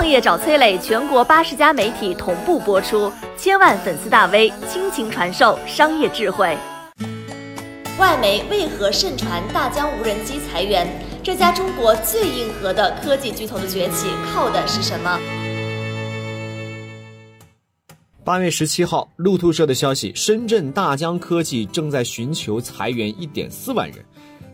创业找崔磊，全国八十家媒体同步播出，千万粉丝大 V 倾情传授商业智慧。外媒为何盛传大疆无人机裁员？这家中国最硬核的科技巨头的崛起靠的是什么？八月十七号，路透社的消息，深圳大疆科技正在寻求裁员一点四万人，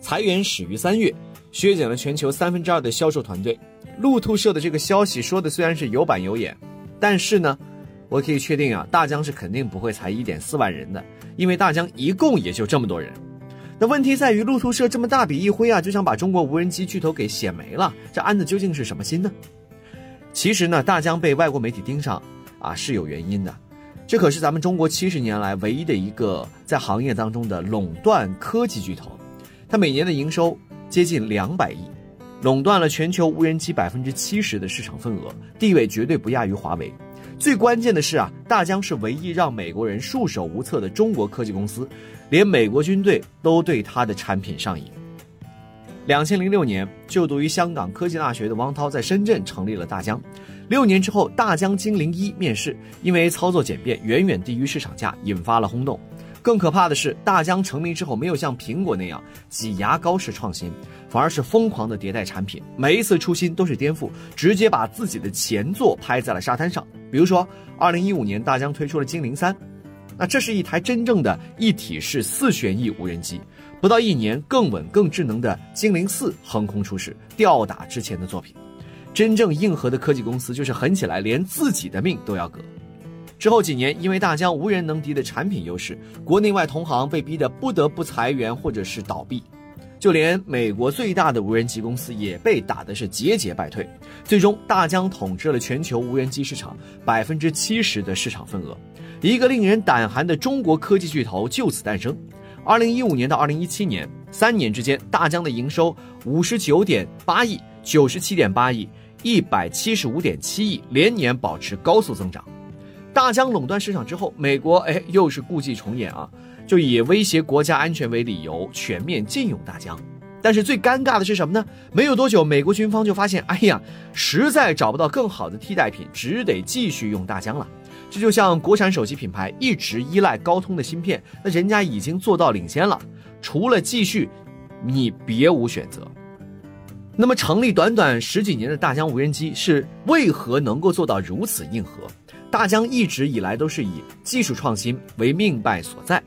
裁员始于三月，削减了全球三分之二的销售团队。路透社的这个消息说的虽然是有板有眼，但是呢，我可以确定啊，大疆是肯定不会裁一点四万人的，因为大疆一共也就这么多人。那问题在于，路透社这么大笔一挥啊，就想把中国无人机巨头给写没了，这安的究竟是什么心呢？其实呢，大疆被外国媒体盯上啊是有原因的，这可是咱们中国七十年来唯一的一个在行业当中的垄断科技巨头，它每年的营收接近两百亿，垄断了全球无人机百分之七十的市场份额，地位绝对不亚于华为。最关键的是啊，大疆是唯一让美国人束手无策的中国科技公司，连美国军队都对它的产品上瘾。两千零六年，就读于香港科技大学的汪涛在深圳成立了大疆。六年之后，大疆精灵一面世，因为操作简便，远远低于市场价，引发了轰动。更可怕的是，大疆成名之后没有像苹果那样挤牙膏式创新，反而是疯狂的迭代产品，每一次出新都是颠覆，直接把自己的前作拍在了沙滩上。比如说，二零一五年大疆推出了精灵三，那这是一台真正的一体式四旋翼无人机。不到一年，更稳更智能的精灵四横空出世，吊打之前的作品。真正硬核的科技公司，就是狠起来连自己的命都要革。之后几年，因为大疆无人能敌的产品优势，国内外同行被逼得不得不裁员或者是倒闭，就连美国最大的无人机公司也被打的是节节败退。最终，大疆统治了全球无人机市场百分之七十的市场份额，一个令人胆寒的中国科技巨头就此诞生。二零一五年到二零一七年三年之间，大疆的营收五十九点八亿、九十七点八亿、一百七十五点七亿，连年保持高速增长。大疆垄断市场之后，美国哎又是故伎重演啊，就以威胁国家安全为理由全面禁用大疆。但是最尴尬的是什么呢？没有多久，美国军方就发现，哎呀，实在找不到更好的替代品，只得继续用大疆了。这就像国产手机品牌一直依赖高通的芯片，那人家已经做到领先了，除了继续，你别无选择。那么成立短短十几年的大疆无人机是为何能够做到如此硬核？大疆一直以来都是以技术创新为命脉所在，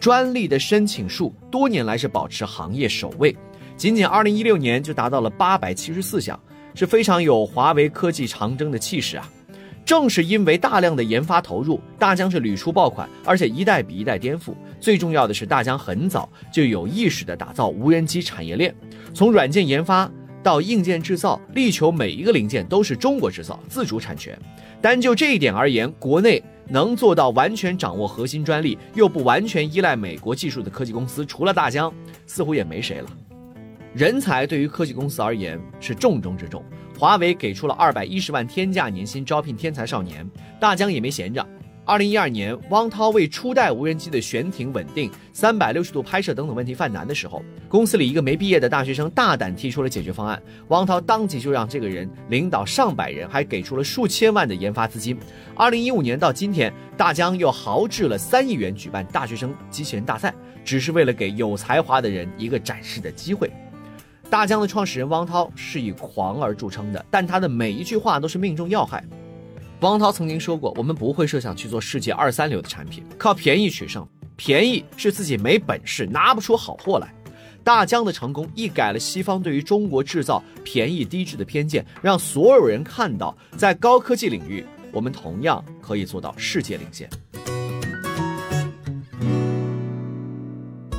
专利的申请数多年来是保持行业首位，仅仅二零一六年就达到了八百七十四项，是非常有华为科技长征的气势啊！正是因为大量的研发投入，大疆是屡出爆款，而且一代比一代颠覆。最重要的是，大疆很早就有意识的打造无人机产业链，从软件研发到硬件制造，力求每一个零件都是中国制造、自主产权。单就这一点而言，国内能做到完全掌握核心专利，又不完全依赖美国技术的科技公司，除了大疆，似乎也没谁了。人才对于科技公司而言是重中之重，华为给出了二百一十万天价年薪招聘天才少年，大疆也没闲着。二零一二年，汪涛为初代无人机的悬停稳定、三百六十度拍摄等等问题犯难的时候，公司里一个没毕业的大学生大胆提出了解决方案，汪涛当即就让这个人领导上百人，还给出了数千万的研发资金。二零一五年到今天，大疆又豪掷了三亿元举办大学生机器人大赛，只是为了给有才华的人一个展示的机会。大疆的创始人汪涛是以狂而著称的，但他的每一句话都是命中要害。王涛曾经说过：“我们不会设想去做世界二三流的产品，靠便宜取胜。便宜是自己没本事拿不出好货来。”大疆的成功一改了西方对于中国制造便宜低质的偏见，让所有人看到，在高科技领域，我们同样可以做到世界领先。